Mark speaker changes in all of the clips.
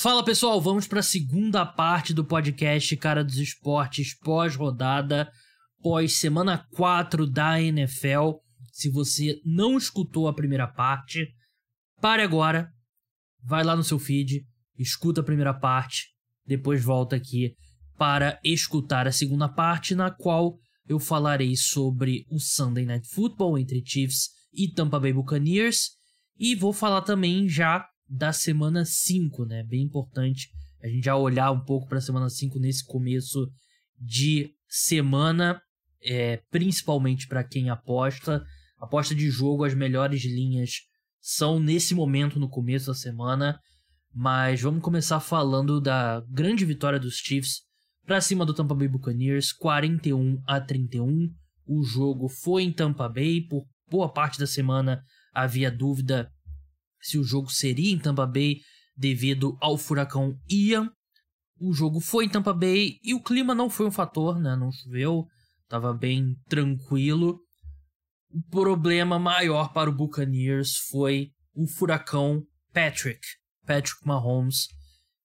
Speaker 1: Fala pessoal, vamos para a segunda parte do podcast Cara dos Esportes pós-rodada, pós-semana 4 da NFL. Se você não escutou a primeira parte, pare agora, vai lá no seu feed, escuta a primeira parte, depois volta aqui para escutar a segunda parte, na qual eu falarei sobre o Sunday Night Football entre Chiefs e Tampa Bay Buccaneers e vou falar também já da semana 5, né? Bem importante a gente já olhar um pouco para a semana 5 nesse começo de semana, é, principalmente para quem aposta. Aposta de jogo, as melhores linhas são nesse momento no começo da semana. Mas vamos começar falando da grande vitória dos Chiefs para cima do Tampa Bay Buccaneers, 41 a 31. O jogo foi em Tampa Bay, por boa parte da semana havia dúvida se o jogo seria em Tampa Bay devido ao furacão Ian. O jogo foi em Tampa Bay e o clima não foi um fator, né? Não choveu, estava bem tranquilo. O problema maior para o Buccaneers foi o furacão Patrick, Patrick Mahomes,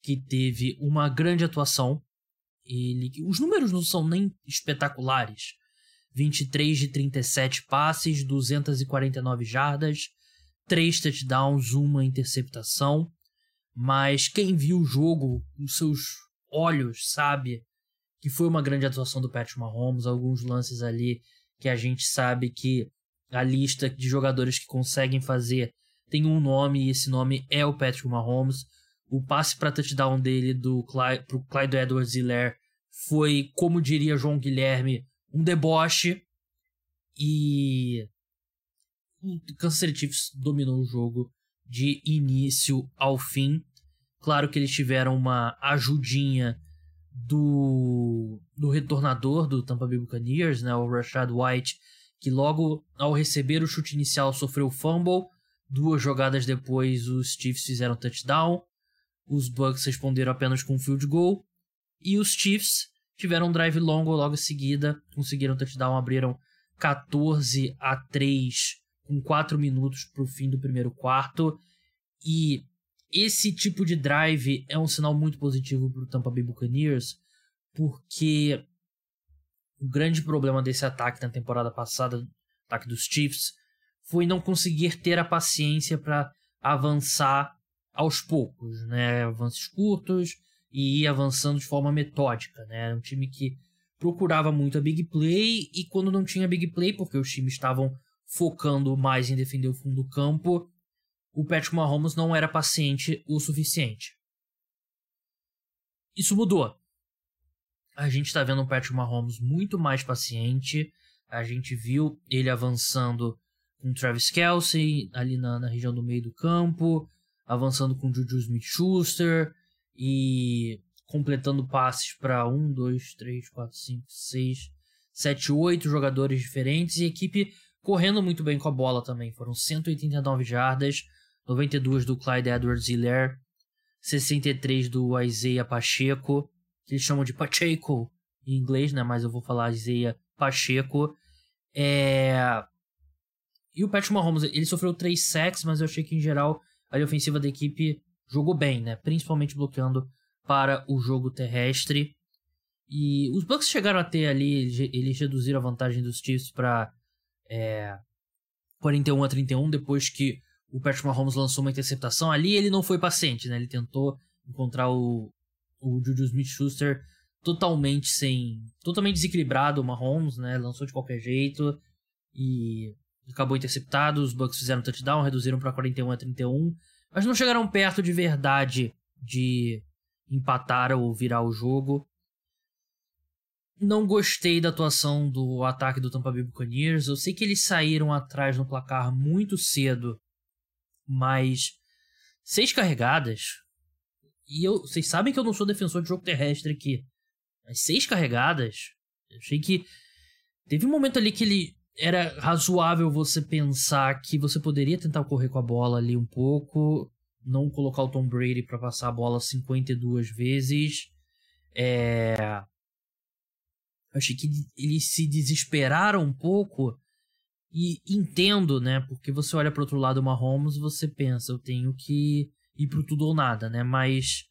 Speaker 1: que teve uma grande atuação. Ele, os números não são nem espetaculares. 23 de 37 passes, 249 jardas, três touchdowns, uma interceptação. Mas quem viu o jogo com seus olhos sabe que foi uma grande atuação do Patrick Mahomes, alguns lances ali que a gente sabe que a lista de jogadores que conseguem fazer tem um nome e esse nome é o Patrick Mahomes. O passe para touchdown dele do Clyde, pro Clyde Edwards-Helaire foi, como diria João Guilherme, um deboche. E o Kansas Chiefs dominou o jogo de início ao fim. Claro que eles tiveram uma ajudinha do, do retornador do Tampa Bay Buccaneers, né, o Rashad White, que logo ao receber o chute inicial sofreu fumble. Duas jogadas depois os Chiefs fizeram touchdown. Os Bucks responderam apenas com um field goal. E os Chiefs tiveram um drive longo logo em seguida, conseguiram touchdown, abriram 14 a 3 com 4 minutos para o fim do primeiro quarto. E esse tipo de drive é um sinal muito positivo para o Tampa Bay Buccaneers, porque o grande problema desse ataque na temporada passada, ataque dos Chiefs, foi não conseguir ter a paciência para avançar aos poucos, né? Avanços curtos e ir avançando de forma metódica, né? Era um time que procurava muito a big play e quando não tinha big play, porque os times estavam focando mais em defender o fundo do campo, o Patrick Mahomes não era paciente o suficiente. Isso mudou. A gente está vendo o Patrick Mahomes muito mais paciente. A gente viu ele avançando com Travis Kelsey ali na, na região do meio do campo, avançando com Juju Smith-Schuster e completando passes para um, dois, três, quatro, cinco, seis, sete, oito jogadores diferentes e a equipe correndo muito bem com a bola também. Foram 189 jardas, 92 do Clyde Edwards-Helaire, 63 do Isaiah Pacheco, que eles chamam de Pacheco em inglês, né? Mas eu vou falar Isaiah Pacheco. É... E o Patrick Mahomes, ele sofreu 3 sacks, mas eu achei que em geral a ofensiva da equipe jogou bem, né? Principalmente bloqueando para o jogo terrestre. E os Bucks chegaram a ter ali, eles reduziram a vantagem dos Chiefs para é, 41 a 31, depois que o Patrick Mahomes lançou uma interceptação. Ali ele não foi paciente, né? Ele tentou encontrar o, o Juju Smith-Schuster totalmente sem... Totalmente desequilibrado, o Mahomes, né? Lançou de qualquer jeito e acabou interceptado. Os Bucks fizeram touchdown, reduziram para 41 a 31, mas não chegaram perto de verdade de empatar ou virar o jogo. Não gostei da atuação do ataque do Tampa Bay Buccaneers. Eu sei que eles saíram atrás no placar muito cedo, mas seis carregadas. E eu, vocês sabem que eu não sou defensor de jogo terrestre aqui. Mas seis carregadas. Eu achei que teve um momento ali que ele era razoável você pensar que você poderia tentar correr com a bola ali um pouco, não colocar o Tom Brady para passar a bola 52 vezes. É achei que eles se desesperaram um pouco. E entendo, né? Porque você olha para outro lado uma Mahomes, você pensa, eu tenho que ir pro tudo ou nada, né? Mas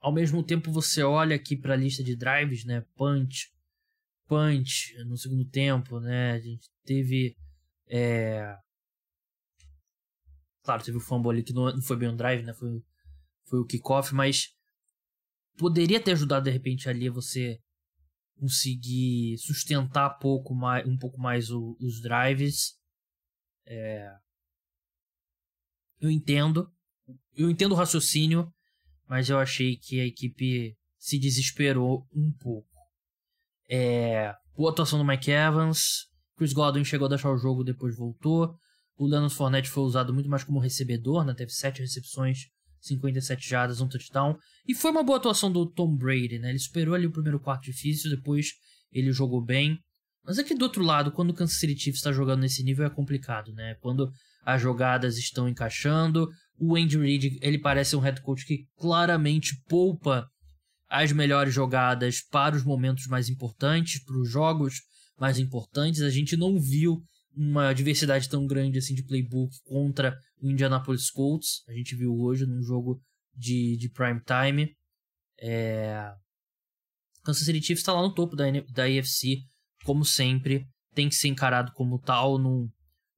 Speaker 1: ao mesmo tempo você olha aqui para a lista de drives, né? Punch, punch no segundo tempo, né? A gente teve é... claro, teve o fumble ali que não foi bem um drive, né? Foi, foi o kickoff, mas poderia ter ajudado de repente ali você conseguir sustentar pouco mais, um pouco mais o, os drives. É... Eu entendo, eu entendo o raciocínio, mas eu achei que a equipe se desesperou um pouco. É... Boa atuação do Mike Evans, Chris Godwin chegou a deixar o jogo, depois voltou. O Leonard Fournette foi usado muito mais como recebedor, né? teve sete recepções 57 jardas, um touchdown. E foi uma boa atuação do Tom Brady, né? Ele superou ali o primeiro quarto difícil, depois ele jogou bem. Mas aqui do outro lado, quando o Kansas City Chiefs está jogando nesse nível é complicado, né? Quando as jogadas estão encaixando, o Andy Reid, ele parece um head coach que claramente poupa as melhores jogadas para os momentos mais importantes, para os jogos mais importantes. A gente não viu uma diversidade tão grande assim de playbook contra o Indianapolis Colts. A gente viu hoje num jogo de, de prime time. É... Kansas City Chiefs está lá no topo da, da AFC, como sempre. Tem que ser encarado como tal. No...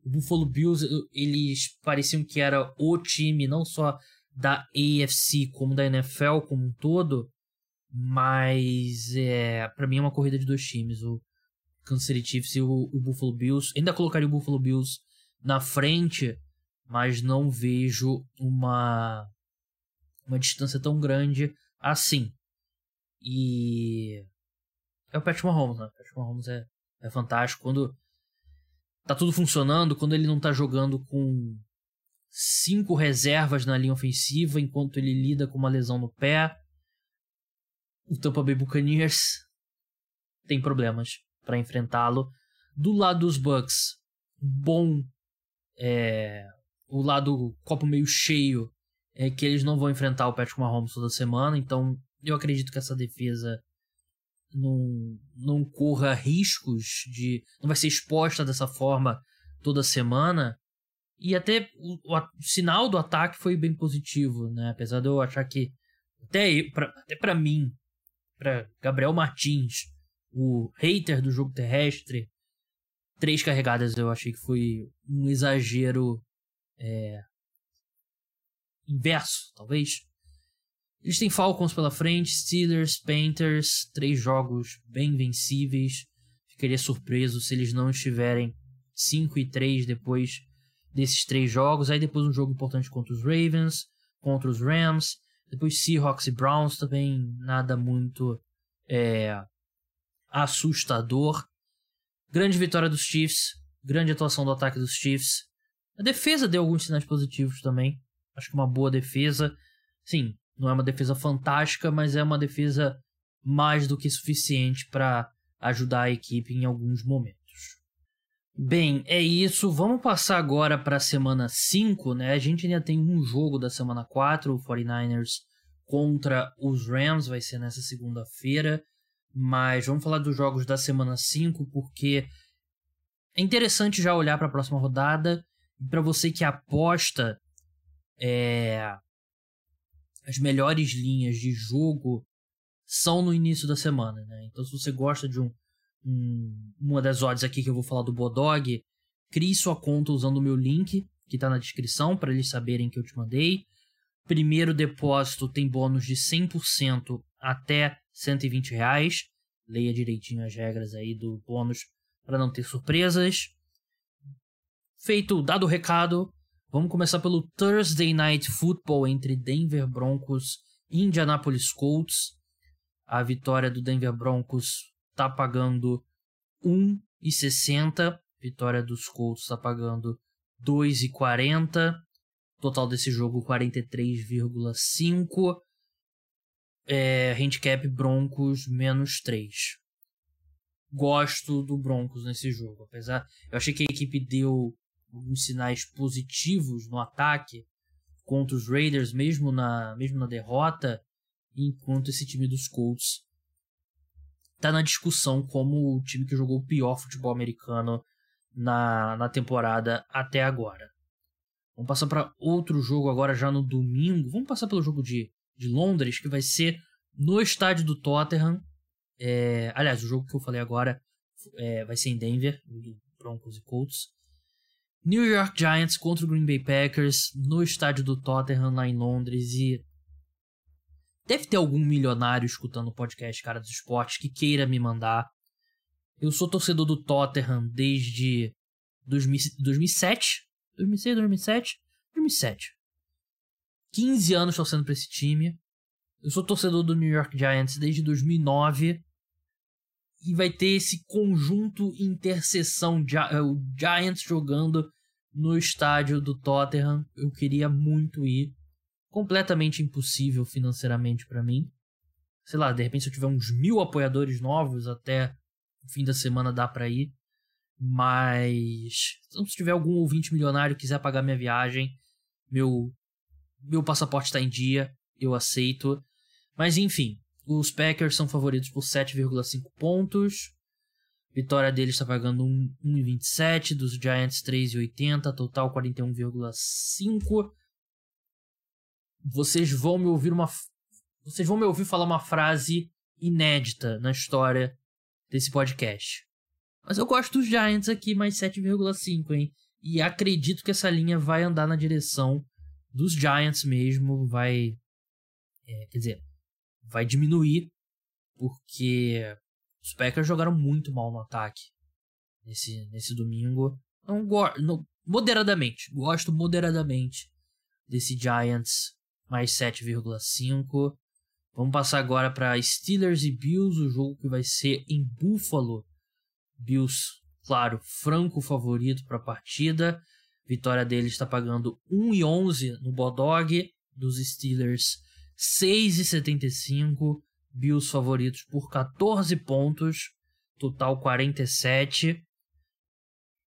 Speaker 1: O Buffalo Bills, eles pareciam que era o time, não só da AFC, como da NFL como um todo. Mas é, para mim é uma corrida de dois times. O Kansas City Chiefs e o, o Buffalo Bills. Ainda colocaria o Buffalo Bills na frente, mas não vejo uma uma distância tão grande assim. E é o Patrick Mahomes, né? O Patrick Mahomes é, é fantástico quando tá tudo funcionando, quando ele não tá jogando com cinco reservas na linha ofensiva enquanto ele lida com uma lesão no pé. O Tampa Bay Buccaneers tem problemas para enfrentá-lo. Do lado dos Bucks, bom é, o lado copo meio cheio é que eles não vão enfrentar o Patrick Mahomes toda semana, então eu acredito que essa defesa não, não corra riscos de. não vai ser exposta dessa forma toda semana. E até o, o, o sinal do ataque foi bem positivo, né? Apesar de eu achar que. Até, pra, até mim, para Gabriel Martins, o hater do jogo terrestre, três carregadas eu achei que foi um exagero é, inverso, talvez. Eles têm Falcons pela frente, Steelers, Panthers, três jogos bem vencíveis. Ficaria surpreso se eles não estiverem 5 e 3 depois desses três jogos. Aí depois um jogo importante contra os Ravens, contra os Rams, depois Seahawks e Browns também nada muito é, assustador. Grande vitória dos Chiefs, grande atuação do ataque dos Chiefs. A defesa deu alguns sinais positivos também. Acho que uma boa defesa. Sim, não é uma defesa fantástica, mas é uma defesa mais do que suficiente para ajudar a equipe em alguns momentos. Bem, é isso. Vamos passar agora para a semana 5, né? A gente ainda tem um jogo da semana 4, o 49ers contra os Rams, vai ser nessa segunda-feira. Mas vamos falar dos jogos da semana 5, porque é interessante já olhar para a próxima rodada. E para você que aposta é, as melhores linhas de jogo são no início da semana. Né? Então, se você gosta de um, um, uma das odds aqui que eu vou falar do Bodog, crie sua conta usando o meu link que está na descrição para eles saberem que eu te mandei. Primeiro depósito tem bônus de 100% até 120 reais. Leia direitinho as regras aí do bônus para não ter surpresas. Feito, dado o recado, vamos começar pelo Thursday Night Football entre Denver Broncos e Indianapolis Colts. A vitória do Denver Broncos está pagando 1,60. Vitória dos Colts está pagando 2,40. Total desse jogo 43,5 é, handicap Broncos menos 3. Gosto do Broncos nesse jogo. Apesar, eu achei que a equipe deu alguns sinais positivos no ataque contra os Raiders, mesmo na, mesmo na derrota, enquanto esse time dos Colts está na discussão como o time que jogou o pior futebol americano na, na temporada até agora. Vamos passar para outro jogo agora já no domingo. Vamos passar pelo jogo de de Londres, que vai ser no estádio do Tottenham. É, aliás, o jogo que eu falei agora é, vai ser em Denver, do Broncos e Colts. New York Giants contra o Green Bay Packers no estádio do Tottenham lá em Londres e deve ter algum milionário escutando o podcast Cara dos Esportes que queira me mandar. Eu sou torcedor do Tottenham desde 2007, 2006, 2007, 2007. 15 anos torcendo pra esse time. Eu sou torcedor do New York Giants desde 2009 e vai ter esse conjunto interseção é, o Giants jogando no estádio do Tottenham. Eu queria muito ir. Completamente impossível financeiramente para mim. Sei lá, de repente se eu tiver uns mil apoiadores novos até o fim da semana dá para ir. Mas se tiver algum ouvinte milionário quiser pagar minha viagem, meu meu passaporte está em dia, eu aceito. Mas enfim, os Packers são favoritos por 7,5 pontos. Vitória deles está pagando 1,27, dos Giants 3,80, total 41,5. Vocês vão me ouvir uma vocês vão me ouvir falar uma frase inédita na história desse podcast. Mas eu gosto dos Giants aqui, mais 7,5, hein? E acredito que essa linha vai andar na direção dos Giants mesmo, vai. É, quer dizer, vai diminuir, porque os Packers jogaram muito mal no ataque nesse, nesse domingo. Não, não, moderadamente, gosto moderadamente desse Giants mais 7,5. Vamos passar agora para Steelers e Bills, o jogo que vai ser em Buffalo. Bills, claro, franco favorito para a partida. Vitória deles está pagando 1,11 no Bodog, dos Steelers 6,75. Bills favoritos por 14 pontos, total 47.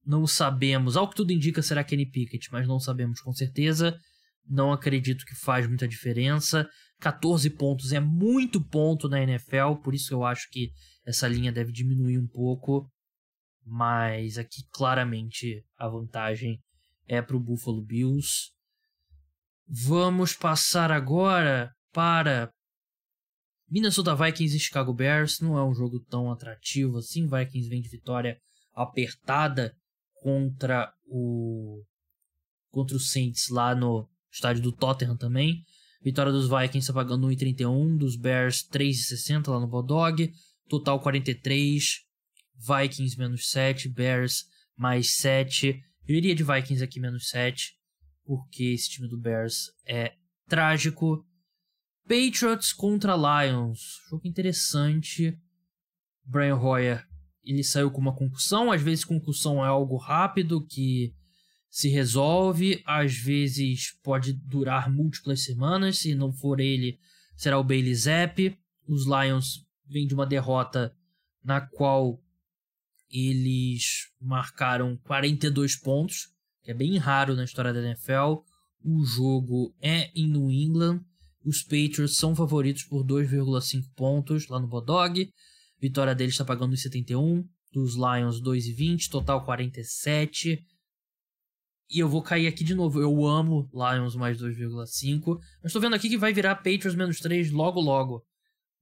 Speaker 1: Não sabemos, ao que tudo indica será Kenny Pickett, mas não sabemos com certeza. Não acredito que faz muita diferença. 14 pontos é muito ponto na NFL, por isso eu acho que essa linha deve diminuir um pouco. Mas aqui claramente a vantagem é para o Buffalo Bills. Vamos passar agora para Minnesota Vikings e Chicago Bears. Não é um jogo tão atrativo assim. Vikings vem de vitória apertada contra o contra o Saints lá no estádio do Tottenham também. Vitória dos Vikings está pagando 1,31, dos Bears 3,60 lá no Bulldog. Total 43. Vikings menos 7, Bears mais 7. Eu iria de Vikings aqui menos 7, porque esse time do Bears é trágico. Patriots contra Lions. Jogo interessante. Brian Hoyer, ele saiu com uma concussão. Às vezes concussão é algo rápido que se resolve. Às vezes pode durar múltiplas semanas. Se não for ele, será o Bailey Zapp. Os Lions vêm de uma derrota na qual eles marcaram 42 pontos, que é bem raro na história da NFL. O jogo é em New England. Os Patriots são favoritos por 2,5 pontos lá no Bodog. Vitória deles está pagando 1,71. Dos Lions 2,20. Total 47. E eu vou cair aqui de novo. Eu amo Lions mais 2,5. Mas estou vendo aqui que vai virar Patriots menos 3 logo logo.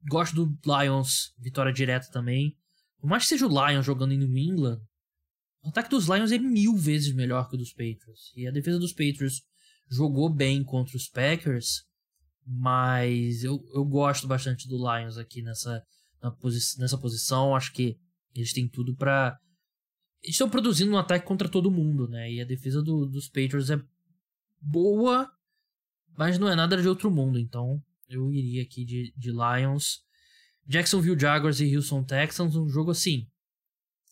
Speaker 1: Gosto do Lions. Vitória direta também. Por mais que seja o Lions jogando em New England, o ataque dos Lions é mil vezes melhor que o dos Patriots. E a defesa dos Patriots jogou bem contra os Packers. Mas eu, eu gosto bastante do Lions aqui nessa, posi nessa posição. Acho que eles têm tudo para Eles estão produzindo um ataque contra todo mundo, né? E a defesa do, dos Patriots é boa, mas não é nada de outro mundo. Então eu iria aqui de, de Lions. Jacksonville Jaguars e Houston Texans, um jogo assim.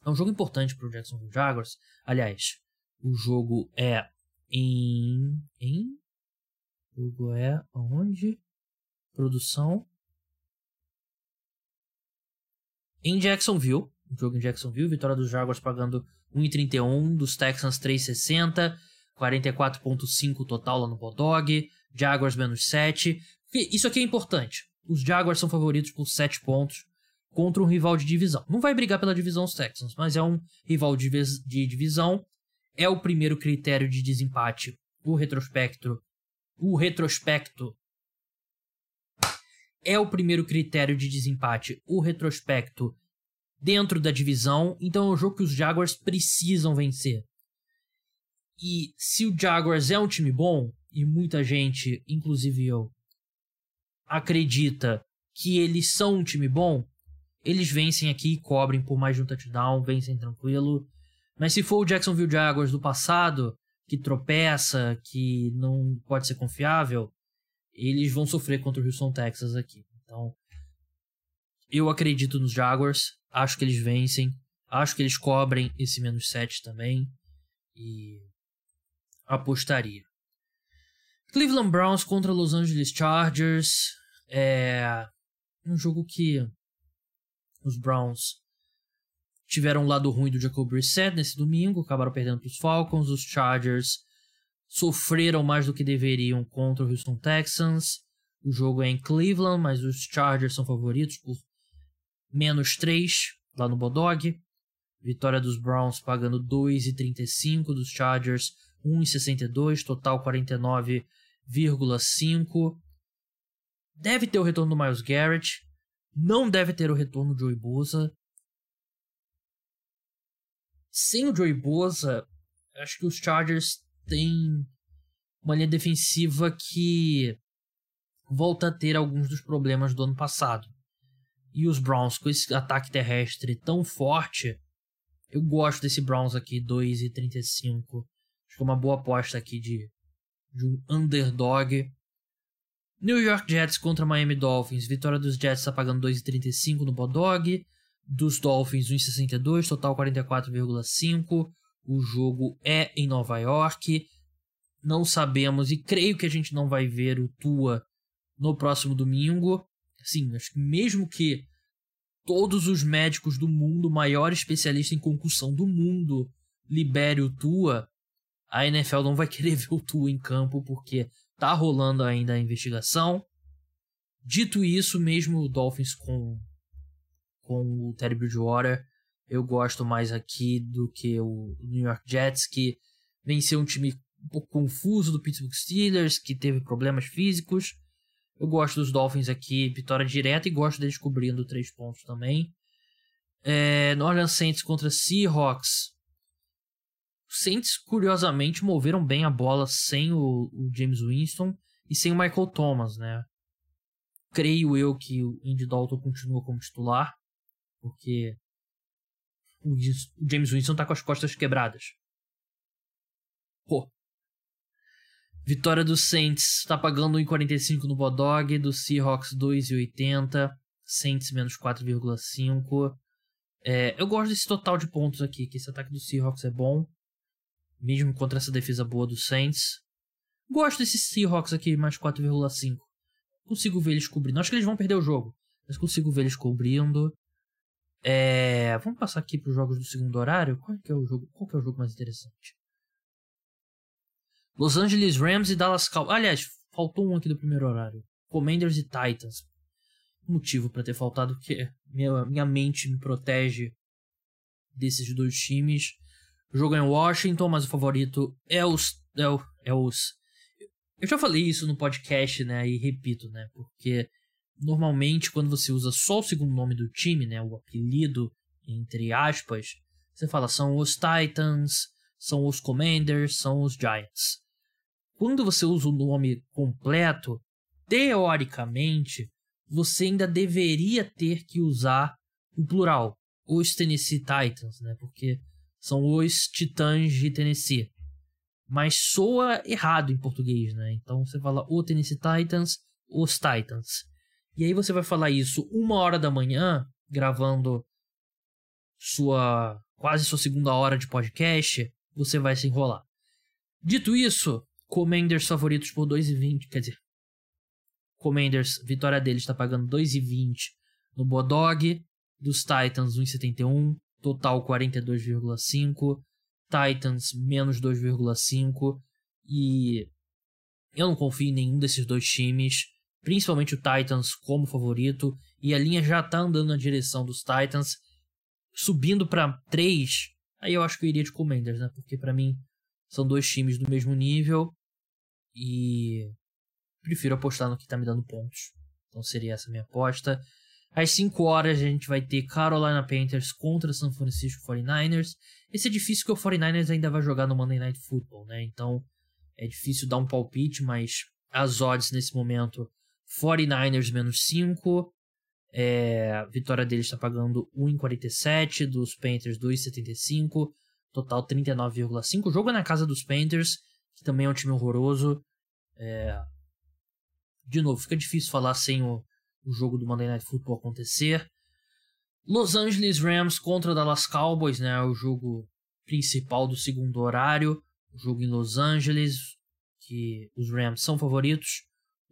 Speaker 1: É um jogo importante para o Jacksonville Jaguars. Aliás, o jogo é em. em o jogo é onde? Produção. Em Jacksonville. O jogo em Jacksonville. Vitória dos Jaguars pagando 1,31. Dos Texans 3,60. 44,5 total lá no Bulldog. Jaguars menos 7. Isso aqui é importante. Os Jaguars são favoritos por 7 pontos contra um rival de divisão. Não vai brigar pela divisão os Texans, mas é um rival de, divisão. É o primeiro critério de desempate. O retrospecto o retrospecto é o primeiro critério de desempate, o retrospecto dentro da divisão, então é um jogo que os Jaguars precisam vencer. E se o Jaguars é um time bom, e muita gente, inclusive eu, acredita que eles são um time bom, eles vencem aqui e cobrem por mais de um touchdown, vencem tranquilo. Mas se for o Jacksonville Jaguars do passado, que tropeça, que não pode ser confiável, eles vão sofrer contra o Houston Texas aqui. Então, eu acredito nos Jaguars, acho que eles vencem, acho que eles cobrem esse menos 7 também e apostaria. Cleveland Browns contra Los Angeles Chargers é um jogo que os Browns tiveram um lado ruim do Jacob Brissett nesse domingo, acabaram perdendo para os Falcons. Os Chargers sofreram mais do que deveriam contra o Houston Texans. O jogo é em Cleveland, mas os Chargers são favoritos por menos 3 lá no Bodog. Vitória dos Browns pagando 2,35, dos Chargers 1,62, total 49,5. Deve ter o retorno do Miles Garrett. Não deve ter o retorno do Joey Bosa. Sem o Joey Bosa, acho que os Chargers têm uma linha defensiva que volta a ter alguns dos problemas do ano passado. E os Browns, com esse ataque terrestre tão forte, eu gosto desse Browns aqui, 2,35. Acho que uma boa aposta aqui de, de um underdog. New York Jets contra Miami Dolphins. Vitória dos Jets está pagando 2,35 no Bodog. Dos Dolphins 1,62, total 44,5. O jogo é em Nova York. Não sabemos e creio que a gente não vai ver o Tua no próximo domingo. Sim, acho que mesmo que todos os médicos do mundo, maior especialista em concussão do mundo, libere o Tua, a NFL não vai querer ver o Tua em campo porque tá rolando ainda a investigação. Dito isso, mesmo o Dolphins com, com o Terry Bridgewater, eu gosto mais aqui do que o New York Jets, que venceu um time um pouco confuso do Pittsburgh Steelers, que teve problemas físicos. Eu gosto dos Dolphins aqui, vitória direta, e gosto deles cobrindo três pontos também. É, New Orleans Saints contra Seahawks. Saints, curiosamente, moveram bem a bola sem o, o, James Winston e sem o Michael Thomas, né? Creio eu que o Andy Dalton continua como titular, porque o, o James Winston tá com as costas quebradas. Pô. Vitória do Saints tá pagando 1,45 no Bodog, do Seahawks 2,80, Saints menos 4,5. É, eu gosto desse total de pontos aqui, que esse ataque do Seahawks é bom mesmo contra essa defesa boa do Saints. Gosto desses Seahawks aqui, mais 4,5. Consigo ver eles cobrindo. Acho que eles vão perder o jogo, mas consigo ver eles cobrindo. É... Vamos passar aqui para os jogos do segundo horário. Qual é o jogo? Qual é o jogo mais interessante? Los Angeles Rams e Dallas Cowboys. Aliás, faltou um aqui do primeiro horário. Commanders e Titans. Motivo para ter faltado que minha, minha mente me protege desses dois times. O jogo é em Washington, mas o favorito é os. É, o, é os. Eu já falei isso no podcast, né? E repito, né? Porque normalmente quando você usa só o segundo nome do time, né? O apelido, entre aspas, você fala são os Titans, são os Commanders, são os Giants. Quando você usa o nome completo, teoricamente, você ainda deveria ter que usar o plural, os Tennessee Titans, né? Porque são os Titãs de Tennessee. Mas soa errado em português, né? Então você fala o Tennessee Titans, os Titans. E aí você vai falar isso uma hora da manhã, gravando sua quase sua segunda hora de podcast, você vai se enrolar. Dito isso, Commanders favoritos por 2,20, quer dizer, Commanders, vitória deles está pagando 2,20 no Bodog, dos Titans 1,71, total 42,5, Titans menos 2,5 e eu não confio em nenhum desses dois times, principalmente o Titans como favorito e a linha já tá andando na direção dos Titans, subindo para 3, aí eu acho que eu iria de Commanders, né? Porque para mim são dois times do mesmo nível e prefiro apostar no que tá me dando pontos. Então seria essa minha aposta. Às 5 horas a gente vai ter Carolina Panthers contra San Francisco 49ers. Esse é difícil porque o 49ers ainda vai jogar no Monday Night Football, né? Então é difícil dar um palpite, mas as odds nesse momento 49ers menos 5. É, vitória deles está pagando 1,47, dos Panthers 2,75, total 39,5. O jogo é na casa dos Panthers, que também é um time horroroso. É, de novo, fica difícil falar sem o, o jogo do Monday Night Football acontecer. Los Angeles Rams contra Dallas Cowboys, né? O jogo principal do segundo horário. O jogo em Los Angeles, que os Rams são favoritos.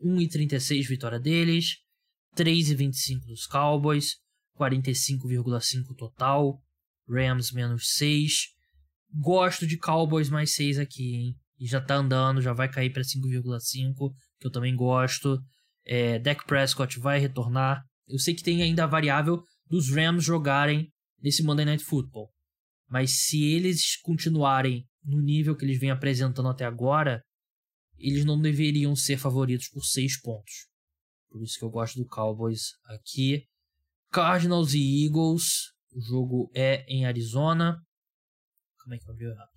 Speaker 1: 1,36 vitória deles. 3,25 dos Cowboys. 45,5 total. Rams menos 6. Gosto de Cowboys mais 6 aqui, hein? E já tá andando, já vai cair para 5,5, que eu também gosto. É, Dak Prescott vai retornar. Eu sei que tem ainda a variável dos Rams jogarem nesse Monday Night Football. Mas se eles continuarem no nível que eles vêm apresentando até agora, eles não deveriam ser favoritos por 6 pontos. Por isso que eu gosto do Cowboys aqui. Cardinals e Eagles. O jogo é em Arizona. Como é que eu vi errado?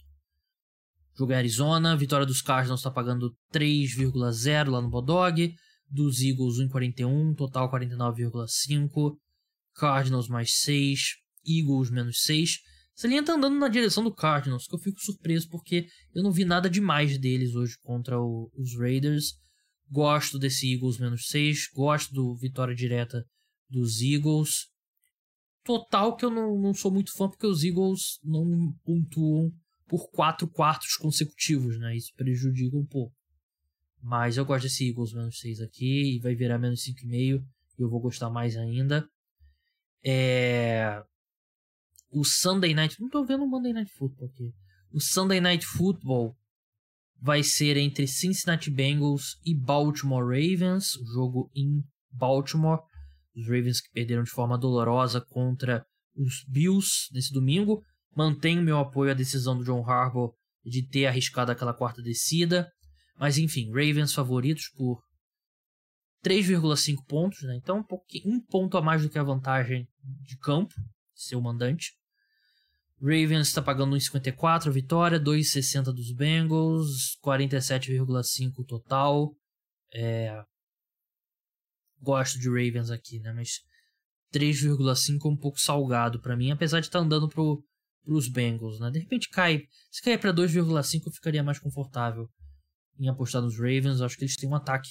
Speaker 1: Jogo em Arizona. Vitória dos Cardinals está pagando 3,0 lá no Bodog. Dos Eagles 1,41. Total 49,5. Cardinals mais 6. Eagles menos 6. Essa linha tá andando na direção do Cardinals, que eu fico surpreso porque eu não vi nada demais deles hoje contra o, os Raiders. Gosto desse Eagles menos 6, gosto do vitória direta dos Eagles. Total que eu não, não sou muito fã porque os Eagles não pontuam por quatro quartos consecutivos, né? Isso prejudica um pouco. Mas eu gosto desse Eagles menos 6 aqui e vai virar menos 5,5 e eu vou gostar mais ainda. É o Sunday Night. Não tô vendo o Monday Night Football aqui. O Sunday Night Football vai ser entre Cincinnati Bengals e Baltimore Ravens. O jogo em Baltimore. Os Ravens que perderam de forma dolorosa contra os Bills nesse domingo. Mantenho meu apoio à decisão do John Harbaugh de ter arriscado aquela quarta descida. Mas enfim, Ravens favoritos por 3,5 pontos, né? Então um, um ponto a mais do que a vantagem de campo, seu mandante. Ravens está pagando 1,54 vitória, 2,60 dos Bengals, 47,5 total. É... Gosto de Ravens aqui, né? Mas 3,5 é um pouco salgado para mim, apesar de estar tá andando pro, pros Bengals, né? De repente cai, se cair para 2,5 eu ficaria mais confortável em apostar nos Ravens. Acho que eles têm um ataque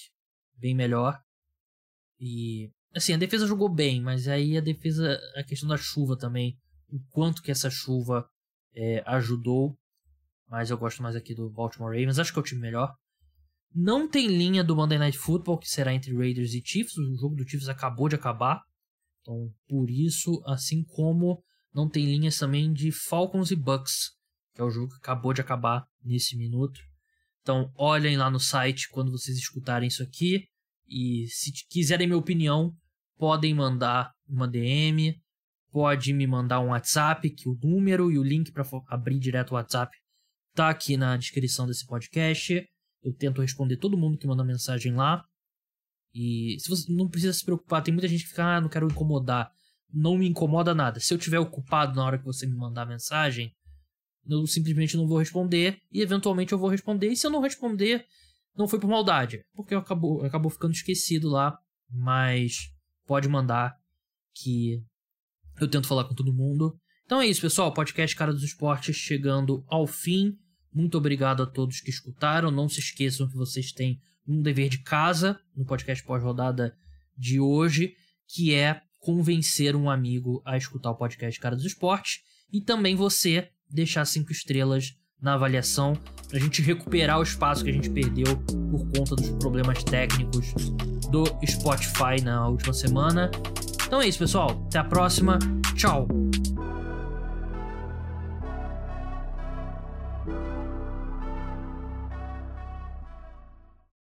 Speaker 1: bem melhor. E assim, a defesa jogou bem, mas aí a defesa, a questão da chuva também o quanto que essa chuva é, ajudou. Mas eu gosto mais aqui do Baltimore Ravens. Acho que é o time melhor. Não tem linha do Monday Night Football, que será entre Raiders e Chiefs. O jogo do Chiefs acabou de acabar. Então, por isso, assim como não tem linhas também de Falcons e Bucks, que é o jogo que acabou de acabar nesse minuto. Então, olhem lá no site quando vocês escutarem isso aqui. E se quiserem minha opinião, podem mandar uma DM pode me mandar um WhatsApp, que o número e o link para abrir direto o WhatsApp tá aqui na descrição desse podcast. Eu tento responder todo mundo que manda mensagem lá. E se você não precisa se preocupar, tem muita gente que fica, ah, não quero incomodar. Não me incomoda nada. Se eu tiver ocupado na hora que você me mandar mensagem, eu simplesmente não vou responder e eventualmente eu vou responder. E se eu não responder, não foi por maldade, porque acabou, acabou ficando esquecido lá. Mas pode mandar que eu tento falar com todo mundo. Então é isso, pessoal. Podcast Cara dos Esportes chegando ao fim. Muito obrigado a todos que escutaram. Não se esqueçam que vocês têm um dever de casa no podcast pós-rodada de hoje, que é convencer um amigo a escutar o podcast Cara dos Esportes e também você deixar cinco estrelas na avaliação para a gente recuperar o espaço que a gente perdeu por conta dos problemas técnicos do Spotify na última semana. Então é isso, pessoal. Até a próxima. Tchau.